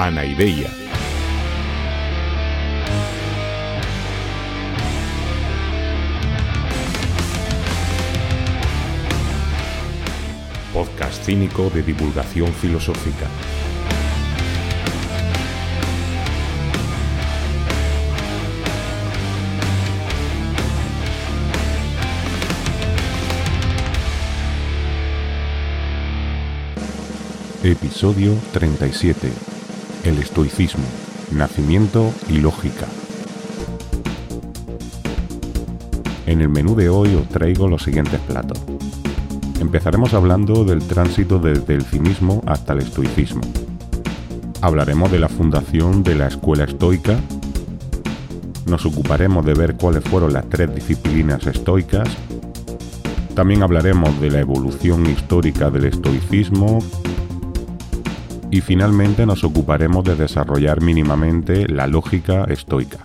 Anaideia. Podcast cínico de divulgación filosófica. Episodio 37. El estoicismo. Nacimiento y lógica. En el menú de hoy os traigo los siguientes platos. Empezaremos hablando del tránsito desde el cinismo hasta el estoicismo. Hablaremos de la fundación de la escuela estoica. Nos ocuparemos de ver cuáles fueron las tres disciplinas estoicas. También hablaremos de la evolución histórica del estoicismo, y finalmente nos ocuparemos de desarrollar mínimamente la lógica estoica.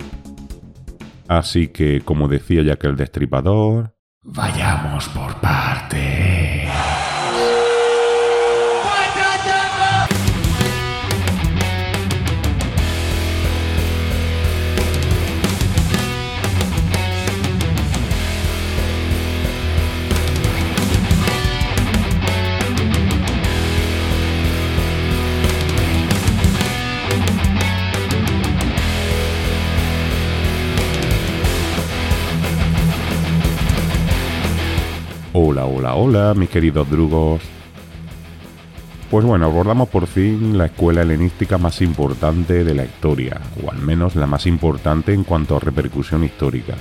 Así que, como decía ya que el destripador, vayamos por partes. Hola, hola, hola, mis queridos drugos. Pues bueno, abordamos por fin la escuela helenística más importante de la historia, o al menos la más importante en cuanto a repercusión histórica.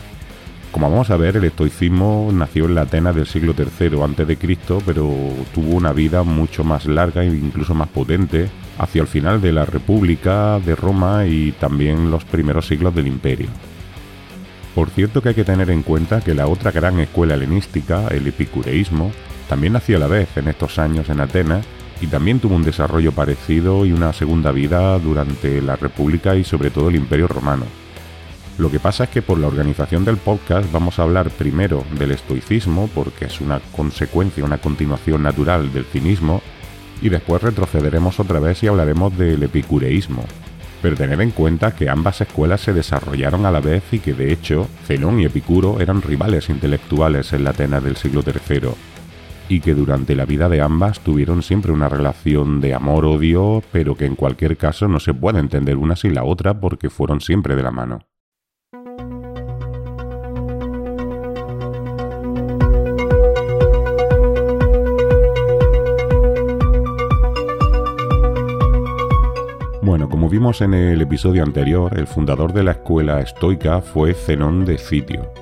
Como vamos a ver, el estoicismo nació en la Atenas del siglo III a.C., pero tuvo una vida mucho más larga e incluso más potente hacia el final de la República de Roma y también los primeros siglos del Imperio. Por cierto que hay que tener en cuenta que la otra gran escuela helenística, el epicureísmo, también nació a la vez en estos años en Atenas y también tuvo un desarrollo parecido y una segunda vida durante la República y sobre todo el Imperio Romano. Lo que pasa es que por la organización del podcast vamos a hablar primero del estoicismo, porque es una consecuencia, una continuación natural del cinismo, y después retrocederemos otra vez y hablaremos del epicureísmo, pero tener en cuenta que ambas escuelas se desarrollaron a la vez y que de hecho Zenón y Epicuro eran rivales intelectuales en la Atenas del siglo III, y que durante la vida de ambas tuvieron siempre una relación de amor-odio, pero que en cualquier caso no se puede entender una sin la otra porque fueron siempre de la mano. En el episodio anterior, el fundador de la escuela estoica fue Zenón de Citio,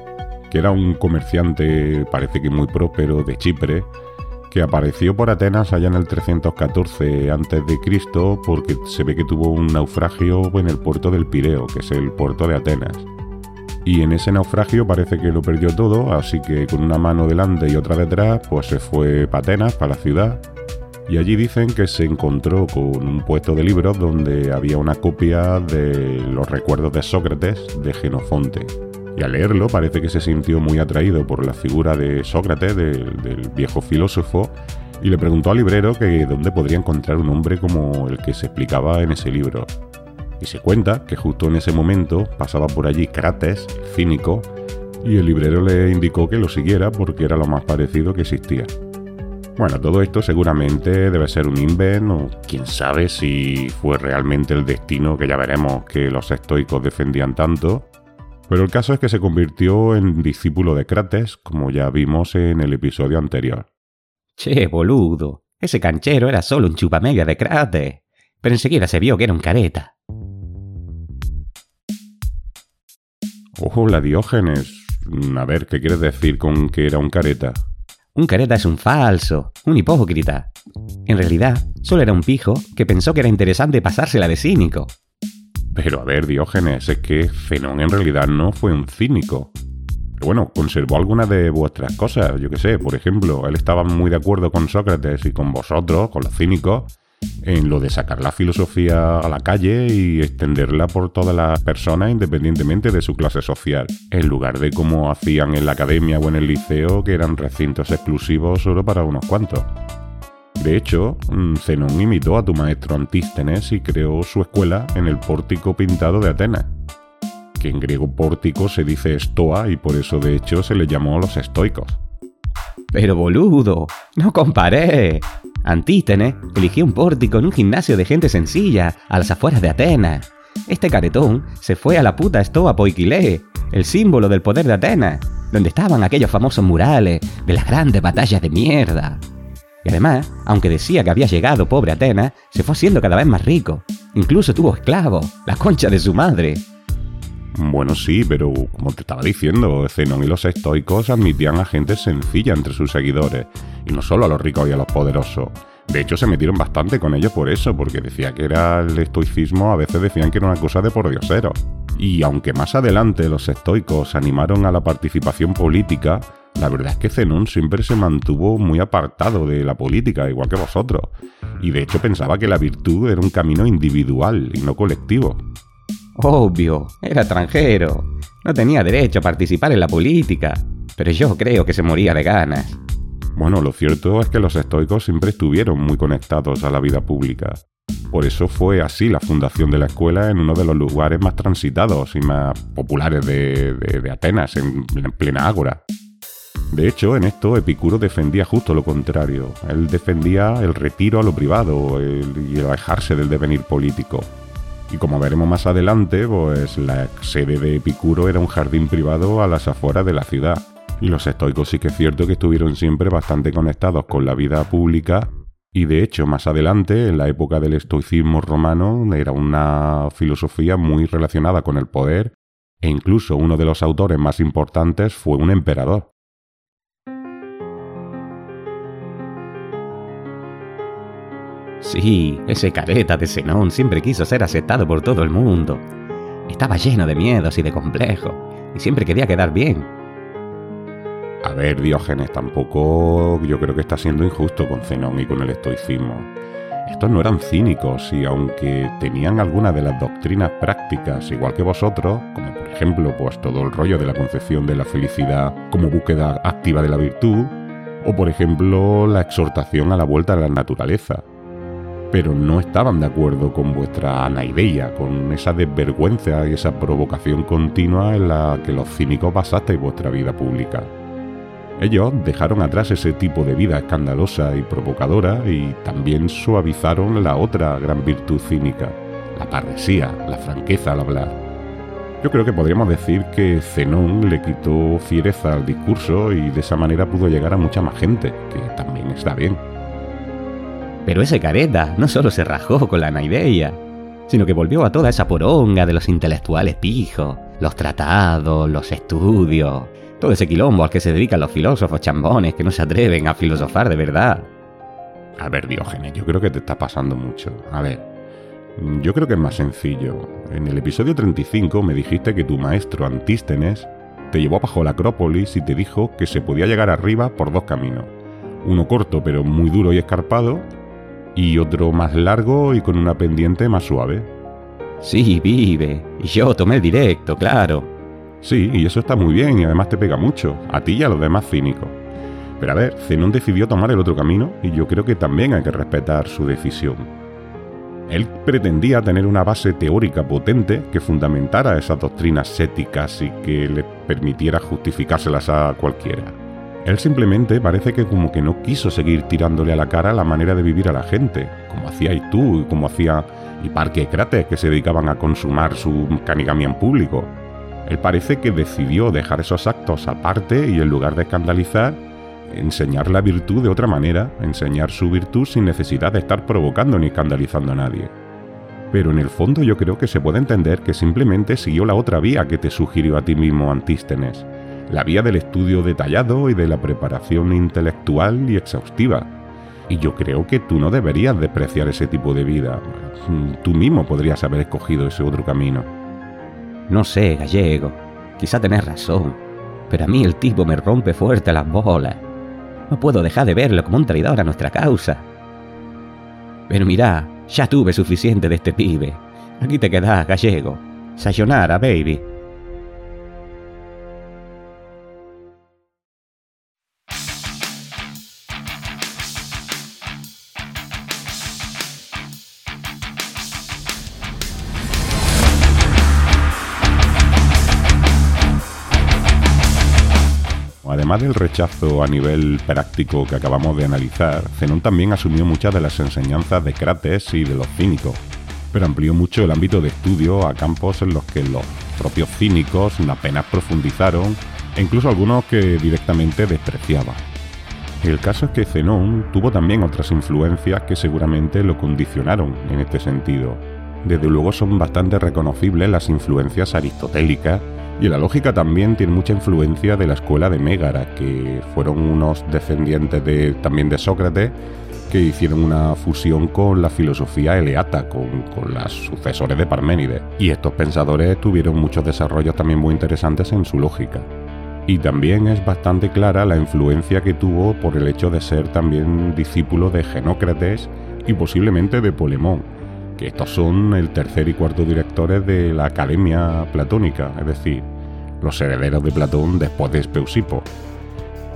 que era un comerciante, parece que muy próspero, de Chipre, que apareció por Atenas allá en el 314 a.C. porque se ve que tuvo un naufragio en el puerto del Pireo, que es el puerto de Atenas. Y en ese naufragio parece que lo perdió todo, así que con una mano delante y otra detrás, pues se fue para Atenas, para la ciudad, y allí dicen que se encontró con un puesto de libros donde había una copia de los recuerdos de Sócrates de Genofonte. Y al leerlo parece que se sintió muy atraído por la figura de Sócrates, del, viejo filósofo, y le preguntó al librero que dónde podría encontrar un hombre como el que se explicaba en ese libro. Y se cuenta que justo en ese momento pasaba por allí Crates, cínico, y el librero le indicó que lo siguiera porque era lo más parecido que existía. Bueno, todo esto seguramente debe ser un invent o quién sabe si fue realmente el destino que ya veremos que los estoicos defendían tanto. Pero el caso es que se convirtió en discípulo de Crates, como ya vimos en el episodio anterior. Che, boludo, ese canchero era solo un chupamedia de Crates. Pero enseguida se vio que era un careta. Ojo, la Diógenes. A ver, ¿qué quieres decir con que era un careta? Un careta es un falso, un hipócrita. En realidad, solo era un pijo que pensó que era interesante pasársela de cínico. Pero a ver, Diógenes, es que Zenón en realidad no fue un cínico. Pero bueno, conservó algunas de vuestras cosas, yo qué sé, por ejemplo, él estaba muy de acuerdo con Sócrates y con vosotros, con los cínicos, en lo de sacar la filosofía a la calle y extenderla por todas las personas independientemente de su clase social, en lugar de como hacían en la academia o en el liceo, que eran recintos exclusivos solo para unos cuantos. De hecho, mm, Zenón imitó a tu maestro Antístenes y creó su escuela en el pórtico pintado de Atenas, que en griego pórtico se dice estoa y por eso de hecho se le llamó los estoicos. Pero boludo, no comparé. Antístenes eligió un pórtico en un gimnasio de gente sencilla, a las afueras de Atenas. Este caretón se fue a la puta Estoa Poikile, el símbolo del poder de Atenas, donde estaban aquellos famosos murales de las grandes batallas de mierda. Y además, aunque decía que había llegado pobre Atenas, se fue haciendo cada vez más rico. Incluso tuvo esclavos, la concha de su madre. Bueno, sí, pero como te estaba diciendo, Zenón y los estoicos admitían a gente sencilla entre sus seguidores, y no solo a los ricos y a los poderosos. De hecho, se metieron bastante con ellos por eso, porque decía que era el estoicismo, a veces decían que era una cosa de pordiosero. Y aunque más adelante los estoicos animaron a la participación política, la verdad es que Zenón siempre se mantuvo muy apartado de la política, igual que vosotros. Y de hecho pensaba que la virtud era un camino individual y no colectivo. Obvio, era extranjero. No tenía derecho a participar en la política. Pero yo creo que se moría de ganas. Bueno, lo cierto es que los estoicos siempre estuvieron muy conectados a la vida pública. Por eso fue así la fundación de la escuela en uno de los lugares más transitados y más populares de, Atenas, en, plena ágora. De hecho, en esto Epicuro defendía justo lo contrario. Él defendía el retiro a lo privado y el alejarse del devenir político. Y como veremos más adelante, pues la sede de Epicuro era un jardín privado a las afueras de la ciudad. Y los estoicos sí que es cierto que estuvieron siempre bastante conectados con la vida pública y de hecho más adelante, en la época del estoicismo romano, era una filosofía muy relacionada con el poder e incluso uno de los autores más importantes fue un emperador. Sí, ese careta de Zenón siempre quiso ser aceptado por todo el mundo. Estaba lleno de miedos y de complejos, y siempre quería quedar bien. A ver, Diógenes, tampoco yo creo que está siendo injusto con Zenón y con el estoicismo. Estos no eran cínicos y aunque tenían algunas de las doctrinas prácticas igual que vosotros, como por ejemplo pues todo el rollo de la concepción de la felicidad como búsqueda activa de la virtud, o por ejemplo la exhortación a la vuelta a la naturaleza, pero no estaban de acuerdo con vuestra anaideia, con esa desvergüenza y esa provocación continua en la que los cínicos basasteis vuestra vida pública. Ellos dejaron atrás ese tipo de vida escandalosa y provocadora y también suavizaron la otra gran virtud cínica, la parresía, la franqueza al hablar. Yo creo que podríamos decir que Zenón le quitó fiereza al discurso y de esa manera pudo llegar a mucha más gente, que también está bien. Pero ese careta no solo se rajó con la naideia, sino que volvió a toda esa poronga de los intelectuales pijos, los tratados, los estudios, todo ese quilombo al que se dedican los filósofos chambones que no se atreven a filosofar de verdad. A ver, Diógenes, yo creo que te está pasando mucho. A ver, yo creo que es más sencillo. En el episodio 35 me dijiste que tu maestro Antístenes te llevó bajo la Acrópolis y te dijo que se podía llegar arriba por dos caminos. Uno corto pero muy duro y escarpado y otro más largo y con una pendiente más suave. Sí, vive. Y yo tomé el directo, claro. Sí, y eso está muy bien y además te pega mucho, a ti y a los demás cínicos. Pero a ver, Zenón decidió tomar el otro camino y yo creo que también hay que respetar su decisión. Él pretendía tener una base teórica potente que fundamentara esas doctrinas éticas y que le permitiera justificárselas a cualquiera. Él simplemente parece que como que no quiso seguir tirándole a la cara la manera de vivir a la gente, como hacíais tú y como hacía y Crates, que se dedicaban a consumar su canigamia en público. Él parece que decidió dejar esos actos aparte y en lugar de escandalizar, enseñar la virtud de otra manera, enseñar su virtud sin necesidad de estar provocando ni escandalizando a nadie. Pero en el fondo yo creo que se puede entender que simplemente siguió la otra vía que te sugirió a ti mismo Antístenes, la vía del estudio detallado y de la preparación intelectual y exhaustiva. Y yo creo que tú no deberías despreciar ese tipo de vida. Tú mismo podrías haber escogido ese otro camino. No sé, gallego. Quizá tenés razón. Pero a mí el tipo me rompe fuerte las bolas. No puedo dejar de verlo como un traidor a nuestra causa. Pero mira, ya tuve suficiente de este pibe. Aquí te quedas, gallego. Sayonara, baby. Además del rechazo a nivel práctico que acabamos de analizar, Zenón también asumió muchas de las enseñanzas de Crates y de los cínicos, pero amplió mucho el ámbito de estudio a campos en los que los propios cínicos apenas profundizaron e incluso algunos que directamente despreciaban. El caso es que Zenón tuvo también otras influencias que seguramente lo condicionaron en este sentido. Desde luego son bastante reconocibles las influencias aristotélicas y la lógica también tiene mucha influencia de la escuela de Mégara, que fueron unos descendientes de, también de Sócrates que hicieron una fusión con la filosofía eleata, con, con los sucesores de Parménides. Y estos pensadores tuvieron muchos desarrollos también muy interesantes en su lógica. Y también es bastante clara la influencia que tuvo por el hecho de ser también discípulo de Genócrates y posiblemente de Polemón, que estos son el tercer y cuarto directores de la Academia Platónica, es decir, los herederos de Platón después de Espeusipo.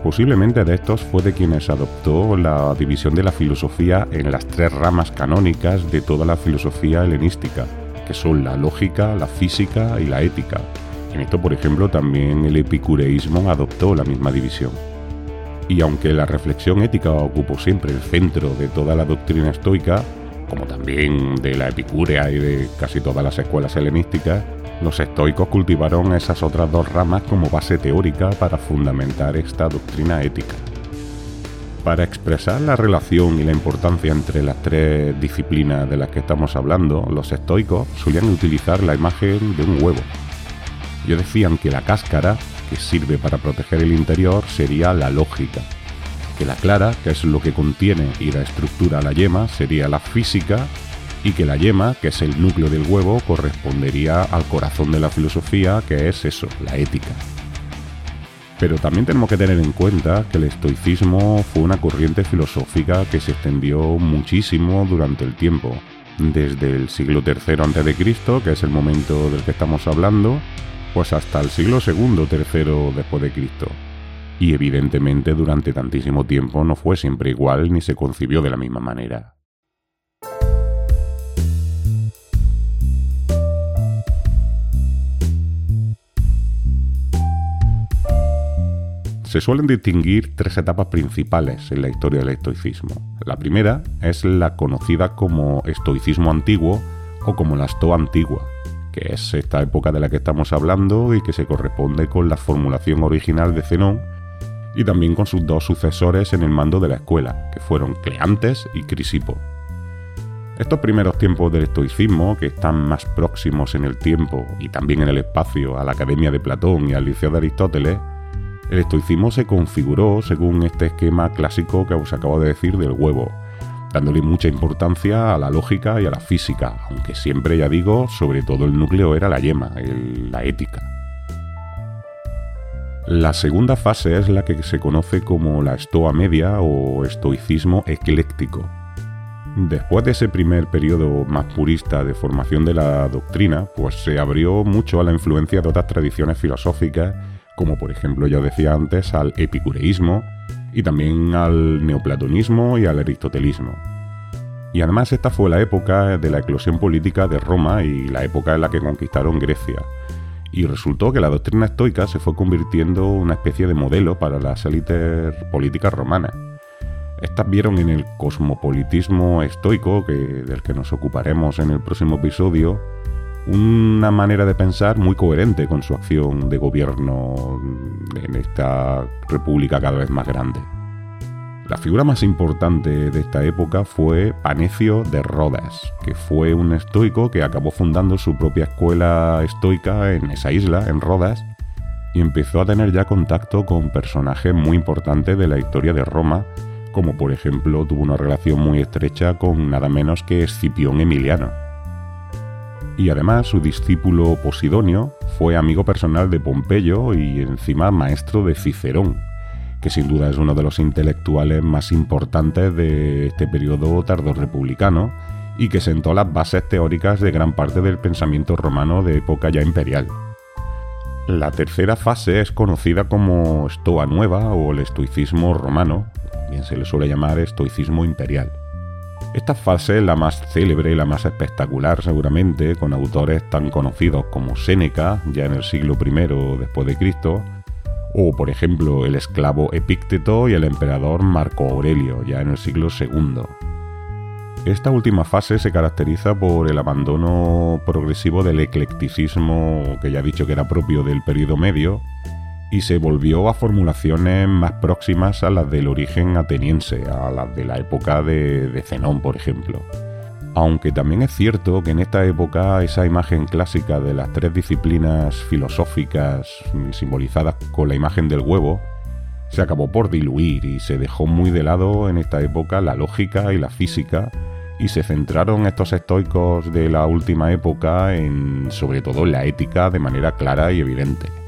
Posiblemente de estos fue de quienes adoptó la división de la filosofía en las tres ramas canónicas de toda la filosofía helenística, que son la lógica, la física y la ética. En esto, por ejemplo, también el epicureísmo adoptó la misma división. Y aunque la reflexión ética ocupó siempre el centro de toda la doctrina estoica, como también de la epicúrea y de casi todas las escuelas helenísticas, los estoicos cultivaron esas otras dos ramas como base teórica para fundamentar esta doctrina ética. Para expresar la relación y la importancia entre las tres disciplinas de las que estamos hablando, los estoicos solían utilizar la imagen de un huevo. Ellos decían que la cáscara, que sirve para proteger el interior, sería la lógica, que la clara, que es lo que contiene y la estructura la yema, sería la física, y que la yema, que es el núcleo del huevo, correspondería al corazón de la filosofía, que es eso, la ética. Pero también tenemos que tener en cuenta que el estoicismo fue una corriente filosófica que se extendió muchísimo durante el tiempo, desde el siglo III a.C., que es el momento del que estamos hablando, pues hasta el siglo II, III después de Cristo y evidentemente durante tantísimo tiempo no fue siempre igual ni se concibió de la misma manera. Se suelen distinguir tres etapas principales en la historia del estoicismo. La primera es la conocida como estoicismo antiguo o como la estoa antigua, que es esta época de la que estamos hablando y que se corresponde con la formulación original de Zenón y también con sus dos sucesores en el mando de la escuela, que fueron Cleantes y Crisipo. Estos primeros tiempos del estoicismo, que están más próximos en el tiempo y también en el espacio a la Academia de Platón y al Liceo de Aristóteles, el estoicismo se configuró según este esquema clásico que os acabo de decir del huevo, dándole mucha importancia a la lógica y a la física, aunque siempre ya digo, sobre todo el núcleo era la yema, la ética. La segunda fase es la que se conoce como la estoa media o estoicismo ecléctico. Después de ese primer periodo más purista de formación de la doctrina, pues se abrió mucho a la influencia de otras tradiciones filosóficas, como por ejemplo ya decía antes al epicureísmo y también al neoplatonismo y al aristotelismo. Y además esta fue la época de la eclosión política de Roma y la época en la que conquistaron Grecia, y resultó que la doctrina estoica se fue convirtiendo en una especie de modelo para las élites políticas romanas. Estas vieron en el cosmopolitismo estoico, que, del que nos ocuparemos en el próximo episodio, una manera de pensar muy coherente con su acción de gobierno en esta república cada vez más grande. La figura más importante de esta época fue Panecio de Rodas, que fue un estoico que acabó fundando su propia escuela estoica en esa isla, en Rodas, y empezó a tener ya contacto con personajes muy importantes de la historia de Roma, como por ejemplo tuvo una relación muy estrecha con nada menos que Escipión Emiliano. Y además su discípulo Posidonio fue amigo personal de Pompeyo y encima maestro de Cicerón, que sin duda es uno de los intelectuales más importantes de este periodo tardorrepublicano y que sentó las bases teóricas de gran parte del pensamiento romano de época ya imperial. La tercera fase es conocida como Estoa Nueva o el estoicismo romano, bien se le suele llamar estoicismo imperial. Esta fase es la más célebre y la más espectacular seguramente, con autores tan conocidos como Séneca, ya en el siglo I después de Cristo, o por ejemplo el esclavo Epícteto y el emperador Marco Aurelio, ya en el siglo II. Esta última fase se caracteriza por el abandono progresivo del eclecticismo que ya he dicho que era propio del periodo medio y se volvió a formulaciones más próximas a las del origen ateniense, a las de la época de, de Zenón, por ejemplo. Aunque también es cierto que en esta época esa imagen clásica de las tres disciplinas filosóficas simbolizadas con la imagen del huevo se acabó por diluir y se dejó muy de lado en esta época la lógica y la física y se centraron estos estoicos de la última época en sobre todo la ética de manera clara y evidente.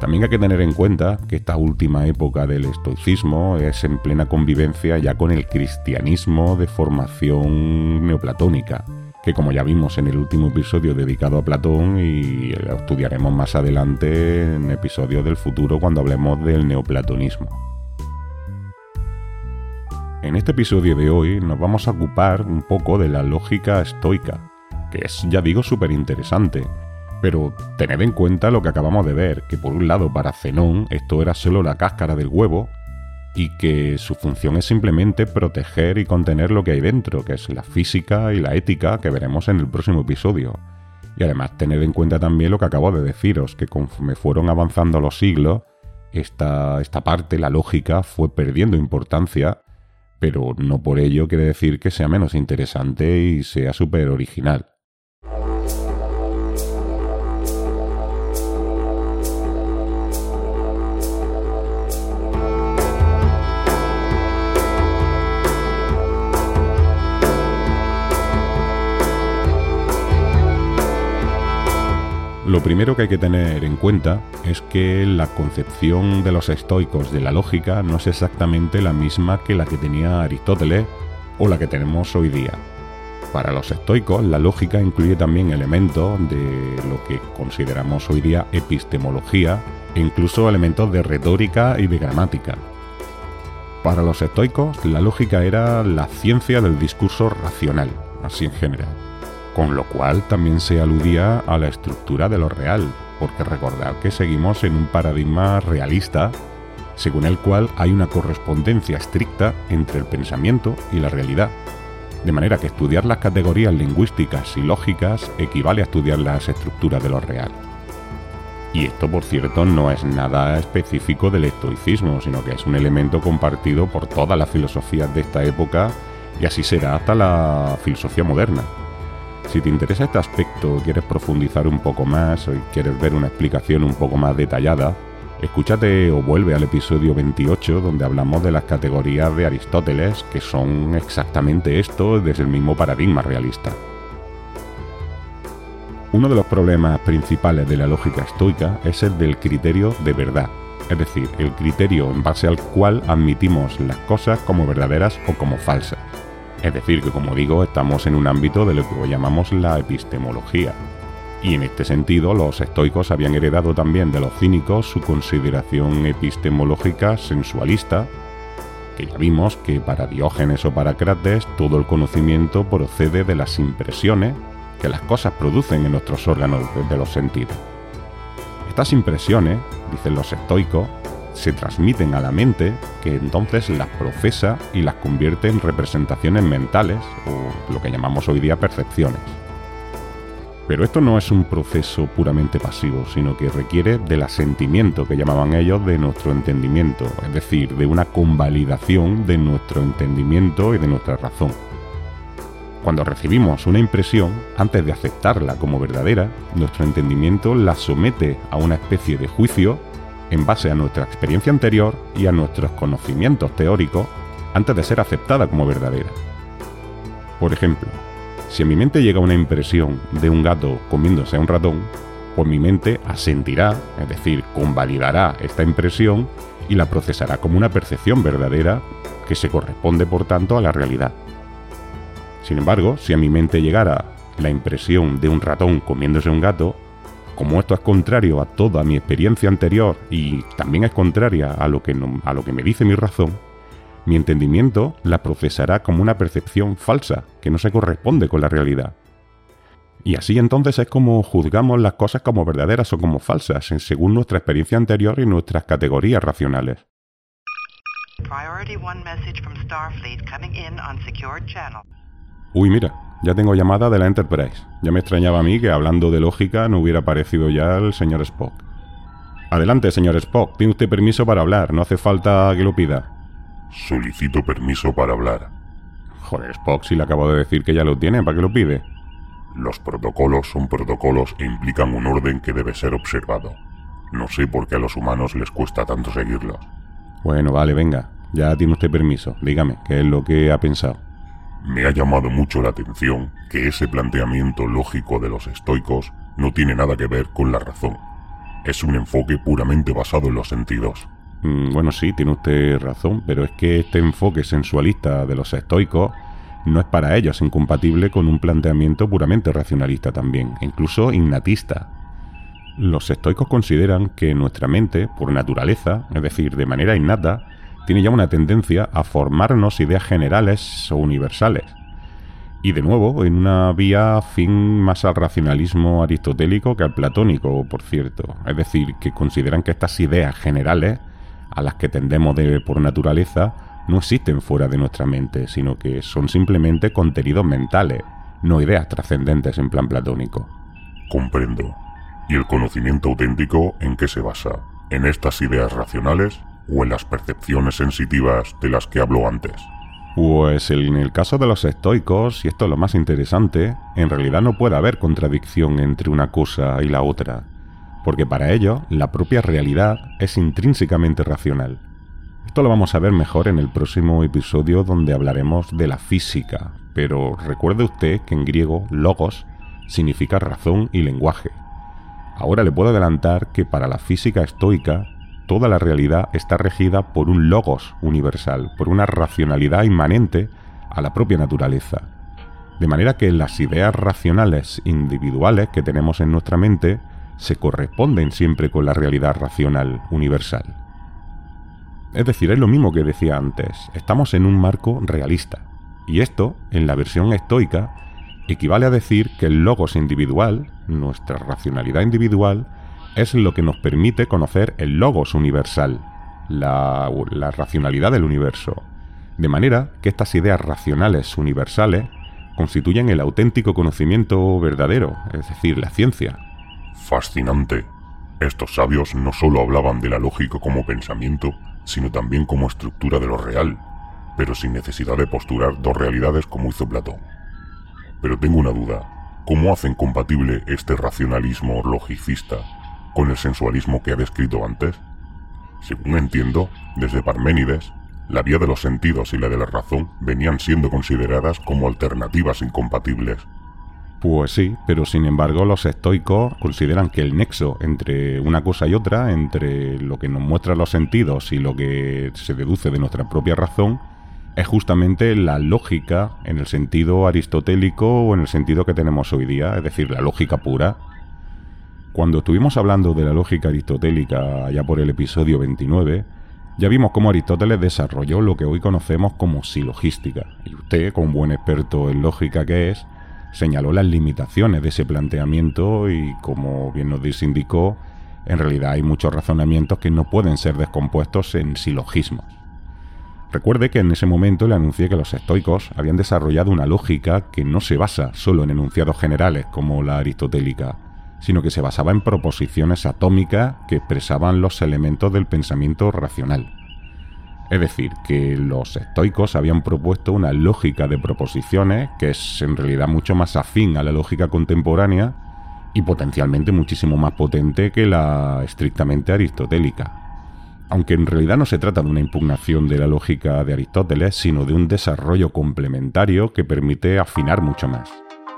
También hay que tener en cuenta que esta última época del estoicismo es en plena convivencia ya con el cristianismo de formación neoplatónica, que como ya vimos en el último episodio dedicado a Platón y lo estudiaremos más adelante en episodios del futuro cuando hablemos del neoplatonismo. En este episodio de hoy nos vamos a ocupar un poco de la lógica estoica, que es, ya digo, súper interesante pero tened en cuenta lo que acabamos de ver, que por un lado para Zenón esto era solo la cáscara del huevo y que su función es simplemente proteger y contener lo que hay dentro, que es la física y la ética que veremos en el próximo episodio. Y además tened en cuenta también lo que acabo de deciros, que conforme fueron avanzando los siglos, esta, esta parte, la lógica, fue perdiendo importancia, pero no por ello quiere decir que sea menos interesante y sea súper original. Lo primero que hay que tener en cuenta es que la concepción de los estoicos de la lógica no es exactamente la misma que la que tenía Aristóteles o la que tenemos hoy día. Para los estoicos, la lógica incluye también elementos de lo que consideramos hoy día epistemología e incluso elementos de retórica y de gramática. Para los estoicos, la lógica era la ciencia del discurso racional, así en general con lo cual también se aludía a la estructura de lo real, porque recordad que seguimos en un paradigma realista, según el cual hay una correspondencia estricta entre el pensamiento y la realidad. De manera que estudiar las categorías lingüísticas y lógicas equivale a estudiar las estructuras de lo real. Y esto, por cierto, no es nada específico del estoicismo, sino que es un elemento compartido por todas las filosofías de esta época y así será hasta la filosofía moderna. Si te interesa este aspecto, quieres profundizar un poco más o quieres ver una explicación un poco más detallada, escúchate o vuelve al episodio 28 donde hablamos de las categorías de Aristóteles que son exactamente esto desde el mismo paradigma realista. Uno de los problemas principales de la lógica estoica es el del criterio de verdad, es decir, el criterio en base al cual admitimos las cosas como verdaderas o como falsas. Es decir, que como digo, estamos en un ámbito de lo que llamamos la epistemología. Y en este sentido, los estoicos habían heredado también de los cínicos su consideración epistemológica sensualista, que ya vimos que para Diógenes o para Crates todo el conocimiento procede de las impresiones que las cosas producen en nuestros órganos de los sentidos. Estas impresiones, dicen los estoicos, se transmiten a la mente, que entonces las procesa y las convierte en representaciones mentales, o lo que llamamos hoy día percepciones. Pero esto no es un proceso puramente pasivo, sino que requiere del asentimiento que llamaban ellos de nuestro entendimiento, es decir, de una convalidación de nuestro entendimiento y de nuestra razón. Cuando recibimos una impresión, antes de aceptarla como verdadera, nuestro entendimiento la somete a una especie de juicio en base a nuestra experiencia anterior y a nuestros conocimientos teóricos antes de ser aceptada como verdadera. Por ejemplo, si a mi mente llega una impresión de un gato comiéndose a un ratón, pues mi mente asentirá, es decir, convalidará esta impresión y la procesará como una percepción verdadera que se corresponde por tanto a la realidad. Sin embargo, si a mi mente llegara la impresión de un ratón comiéndose un gato, como esto es contrario a toda mi experiencia anterior y también es contraria a lo que, a lo que me dice mi razón, mi entendimiento la procesará como una percepción falsa que no se corresponde con la realidad. Y así entonces es como juzgamos las cosas como verdaderas o como falsas, según nuestra experiencia anterior y nuestras categorías racionales. Uy, mira, ya tengo llamada de la Enterprise. Ya me extrañaba a mí que hablando de lógica no hubiera aparecido ya el señor Spock. Adelante, señor Spock, tiene usted permiso para hablar, no hace falta que lo pida. Solicito permiso para hablar. Joder, Spock, si le acabo de decir que ya lo tiene, ¿para qué lo pide? Los protocolos son protocolos e implican un orden que debe ser observado. No sé por qué a los humanos les cuesta tanto seguirlos. Bueno, vale, venga. Ya tiene usted permiso. Dígame, ¿qué es lo que ha pensado? Me ha llamado mucho la atención que ese planteamiento lógico de los estoicos no tiene nada que ver con la razón. Es un enfoque puramente basado en los sentidos. Mm, bueno, sí, tiene usted razón, pero es que este enfoque sensualista de los estoicos no es para ellos incompatible con un planteamiento puramente racionalista también, incluso innatista. Los estoicos consideran que nuestra mente, por naturaleza, es decir, de manera innata, tiene ya una tendencia a formarnos ideas generales o universales. Y de nuevo, en una vía fin más al racionalismo aristotélico que al platónico, por cierto. Es decir, que consideran que estas ideas generales, a las que tendemos de por naturaleza, no existen fuera de nuestra mente, sino que son simplemente contenidos mentales, no ideas trascendentes en plan platónico. Comprendo. ¿Y el conocimiento auténtico en qué se basa? ¿En estas ideas racionales o en las percepciones sensitivas de las que habló antes? Pues en el caso de los estoicos, y esto es lo más interesante, en realidad no puede haber contradicción entre una cosa y la otra, porque para ellos la propia realidad es intrínsecamente racional. Esto lo vamos a ver mejor en el próximo episodio donde hablaremos de la física, pero recuerde usted que en griego logos significa razón y lenguaje. Ahora le puedo adelantar que para la física estoica toda la realidad está regida por un logos universal, por una racionalidad inmanente a la propia naturaleza. De manera que las ideas racionales individuales que tenemos en nuestra mente se corresponden siempre con la realidad racional universal. Es decir, es lo mismo que decía antes, estamos en un marco realista. Y esto, en la versión estoica, equivale a decir que el logos individual, nuestra racionalidad individual, es lo que nos permite conocer el logos universal, la, racionalidad del universo. De manera que estas ideas racionales universales constituyen el auténtico conocimiento verdadero, es decir, la ciencia. Fascinante. Estos sabios no solo hablaban de la lógica como pensamiento, sino también como estructura de lo real, pero sin necesidad de posturar dos realidades como hizo Platón. Pero tengo una duda. ¿Cómo hacen compatible este racionalismo logicista con el sensualismo que ha descrito antes? Según entiendo, desde Parménides, la vía de los sentidos y la de la razón venían siendo consideradas como alternativas incompatibles. Pues sí, pero sin embargo los estoicos consideran que el nexo entre una cosa y otra, entre lo que nos muestran los sentidos y lo que se deduce de nuestra propia razón, es justamente la lógica en el sentido aristotélico o en el sentido que tenemos hoy día, es decir, la lógica pura. Cuando estuvimos hablando de la lógica aristotélica allá por el episodio 29, ya vimos cómo Aristóteles desarrolló lo que hoy conocemos como silogística. Y usted, como buen experto en lógica que es, señaló las limitaciones de ese planteamiento y, como bien nos indicó, en realidad hay muchos razonamientos que no pueden ser descompuestos en silogismos. Recuerde que en ese momento le anuncié que los estoicos habían desarrollado una lógica que no se basa solo en enunciados generales como la aristotélica, sino que se basaba en proposiciones atómicas que expresaban los elementos del pensamiento racional. Es decir, que los estoicos habían propuesto una lógica de proposiciones que es en realidad mucho más afín a la lógica contemporánea y potencialmente muchísimo más potente que la estrictamente aristotélica. Aunque en realidad no se trata de una impugnación de la lógica de Aristóteles, sino de un desarrollo complementario que permite afinar mucho más.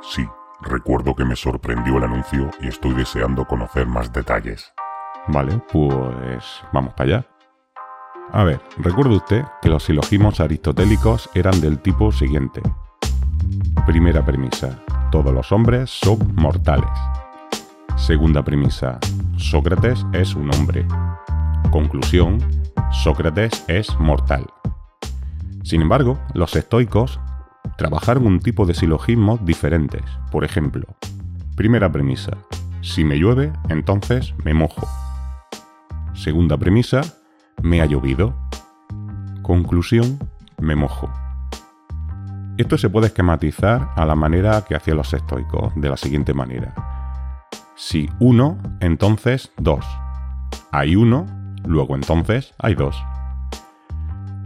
Sí, recuerdo que me sorprendió el anuncio y estoy deseando conocer más detalles. Vale, pues vamos para allá. A ver, recuerde usted que los silogismos aristotélicos eran del tipo siguiente. Primera premisa, todos los hombres son mortales. Segunda premisa, Sócrates es un hombre. Conclusión, Sócrates es mortal. Sin embargo, los estoicos trabajaron un tipo de silogismos diferentes. Por ejemplo, Primera premisa. Si me llueve, entonces me mojo. Segunda premisa. Me ha llovido. Conclusión. Me mojo. Esto se puede esquematizar a la manera que hacían los estoicos, de la siguiente manera. Si uno, entonces dos. Hay uno, luego entonces hay dos.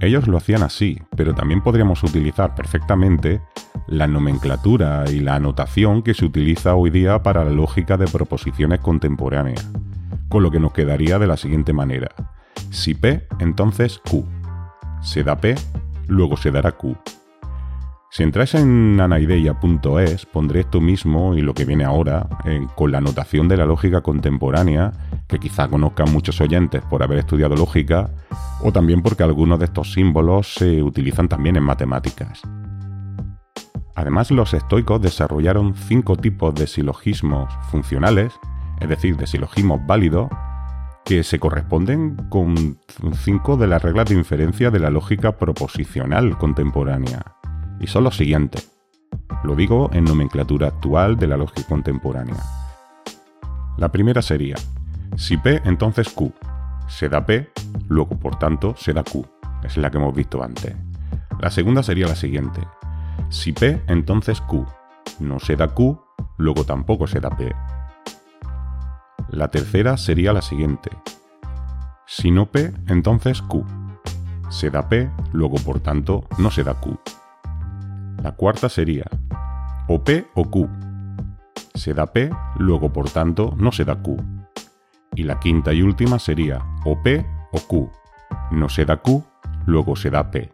Ellos lo hacían así, pero también podríamos utilizar perfectamente la nomenclatura y la anotación que se utiliza hoy día para la lógica de proposiciones contemporáneas, con lo que nos quedaría de la siguiente manera. Si P, entonces Q. Se da P, luego se dará Q. Si entráis en anaideia.es, pondré esto mismo y lo que viene ahora con la anotación de la lógica contemporánea, que quizá conozcan muchos oyentes por haber estudiado lógica, o también porque algunos de estos símbolos se utilizan también en matemáticas. Además, los estoicos desarrollaron cinco tipos de silogismos funcionales, es decir, de silogismos válidos, que se corresponden con cinco de las reglas de inferencia de la lógica proposicional contemporánea. Y son los siguientes. Lo digo en nomenclatura actual de la lógica contemporánea. La primera sería, si P entonces Q, se da P, luego por tanto se da Q. Es la que hemos visto antes. La segunda sería la siguiente, si P, entonces Q. No se da Q, luego tampoco se da P. La tercera sería la siguiente. Si no P, entonces Q. Se da P, luego por tanto no se da Q. La cuarta sería o P o Q. Se da P, luego por tanto no se da Q. Y la quinta y última sería o P o Q. No se da Q, luego se da P.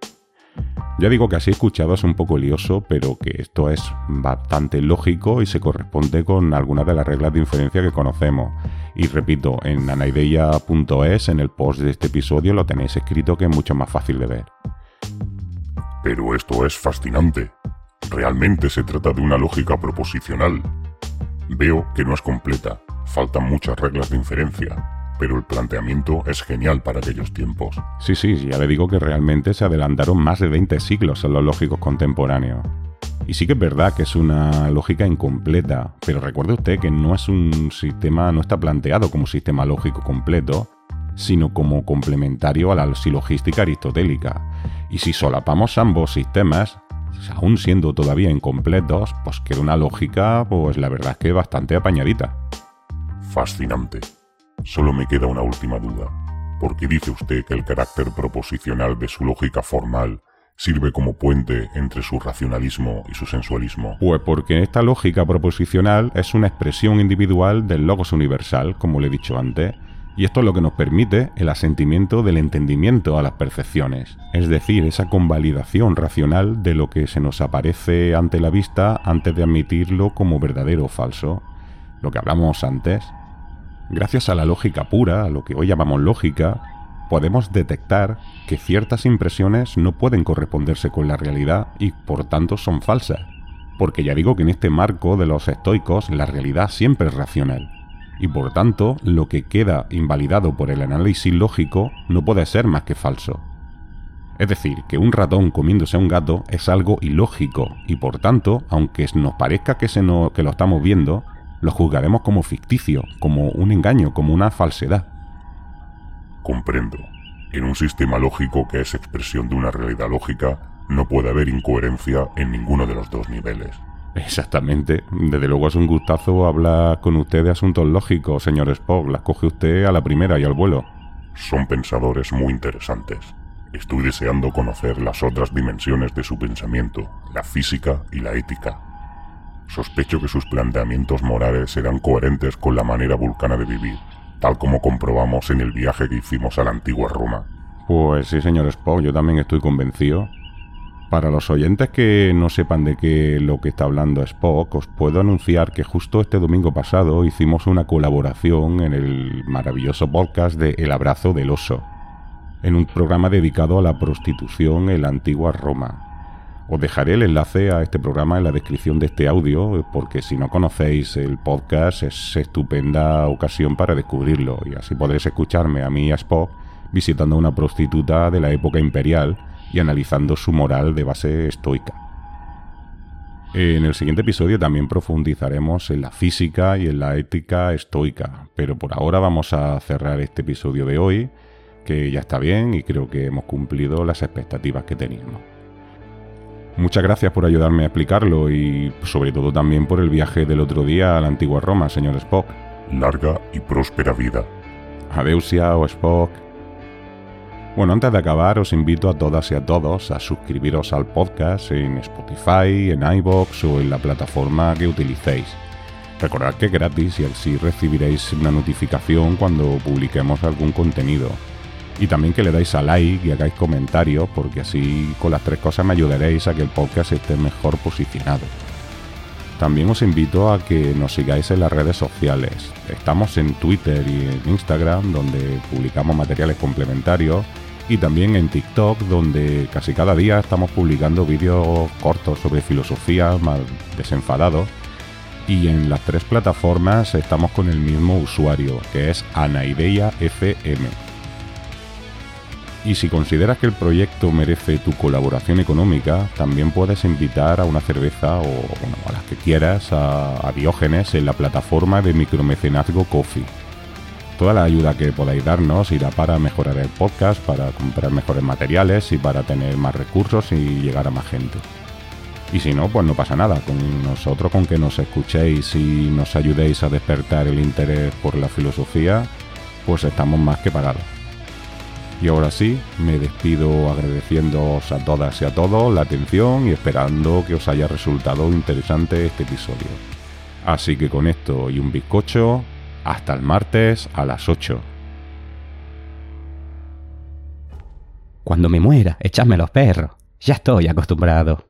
Ya digo que así escuchado es un poco lioso, pero que esto es bastante lógico y se corresponde con algunas de las reglas de inferencia que conocemos. Y repito, en anaideia.es, en el post de este episodio, lo tenéis escrito que es mucho más fácil de ver. Pero esto es fascinante. Realmente se trata de una lógica proposicional. Veo que no es completa, faltan muchas reglas de inferencia, pero el planteamiento es genial para aquellos tiempos. Sí, sí, ya le digo que realmente se adelantaron más de 20 siglos en los lógicos contemporáneos. Y sí que es verdad que es una lógica incompleta, pero recuerde usted que no es un sistema, no está planteado como sistema lógico completo, sino como complementario a la silogística aristotélica. Y si solapamos ambos sistemas, aún siendo todavía incompletos, pues queda una lógica, pues la verdad es que bastante apañadita. Fascinante. Solo me queda una última duda. ¿Por qué dice usted que el carácter proposicional de su lógica formal sirve como puente entre su racionalismo y su sensualismo? Pues porque esta lógica proposicional es una expresión individual del logos universal, como le he dicho antes, y esto es lo que nos permite el asentimiento del entendimiento a las percepciones, es decir, esa convalidación racional de lo que se nos aparece ante la vista antes de admitirlo como verdadero o falso. Lo que hablamos antes, Gracias a la lógica pura, a lo que hoy llamamos lógica, podemos detectar que ciertas impresiones no pueden corresponderse con la realidad y por tanto son falsas. Porque ya digo que en este marco de los estoicos la realidad siempre es racional. Y por tanto, lo que queda invalidado por el análisis lógico no puede ser más que falso. Es decir, que un ratón comiéndose a un gato es algo ilógico y por tanto, aunque nos parezca que, lo estamos viendo, lo juzgaremos como ficticio, como un engaño, como una falsedad. Comprendo. En un sistema lógico que es expresión de una realidad lógica, no puede haber incoherencia en ninguno de los dos niveles. Exactamente. Desde luego es un gustazo hablar con usted de asuntos lógicos, señor Spock. Las coge usted a la primera y al vuelo. Son pensadores muy interesantes. Estoy deseando conocer las otras dimensiones de su pensamiento, la física y la ética. Sospecho que sus planteamientos morales serán coherentes con la manera vulcana de vivir, tal como comprobamos en el viaje que hicimos a la antigua Roma. Pues sí, señor Spock, yo también estoy convencido. Para los oyentes que no sepan de qué lo que está hablando Spock, os puedo anunciar que justo este domingo pasado hicimos una colaboración en el maravilloso podcast de El abrazo del oso, en un programa dedicado a la prostitución en la antigua Roma. Os dejaré el enlace a este programa en la descripción de este audio, porque si no conocéis el podcast es estupenda ocasión para descubrirlo y así podréis escucharme a mí y a Spock visitando a una prostituta de la época imperial y analizando su moral de base estoica. En el siguiente episodio también profundizaremos en la física y en la ética estoica, pero por ahora vamos a cerrar este episodio de hoy, que ya está bien y creo que hemos cumplido las expectativas que teníamos. Muchas gracias por ayudarme a explicarlo y sobre todo también por el viaje del otro día a la antigua Roma, señor Spock. Larga y próspera vida. Adeusia o Spock. Bueno, antes de acabar, os invito a todas y a todos a suscribiros al podcast en Spotify, en iBox o en la plataforma que utilicéis. Recordad que es gratis y así recibiréis una notificación cuando publiquemos algún contenido. Y también que le dais a like y hagáis comentarios, porque así con las tres cosas me ayudaréis a que el podcast esté mejor posicionado. También os invito a que nos sigáis en las redes sociales. Estamos en Twitter y en Instagram, donde publicamos materiales complementarios, y también en TikTok, donde casi cada día estamos publicando vídeos cortos sobre filosofía, más desenfadados. Y en las tres plataformas estamos con el mismo usuario, que es Anaideia FM. Y si consideras que el proyecto merece tu colaboración económica, también puedes invitar a una cerveza o a las que quieras a, Diógenes en la plataforma de micromecenazgo Coffee. Toda la ayuda que podáis darnos irá para mejorar el podcast, para comprar mejores materiales y para tener más recursos y llegar a más gente. Y si no, pues no pasa nada. Con nosotros, con que nos escuchéis y nos ayudéis a despertar el interés por la filosofía, pues estamos más que pagados. Y ahora sí, me despido agradeciéndoos a todas y a todos la atención y esperando que os haya resultado interesante este episodio. Así que con esto y un bizcocho, hasta el martes a las 8. Cuando me muera, echadme los perros. Ya estoy acostumbrado.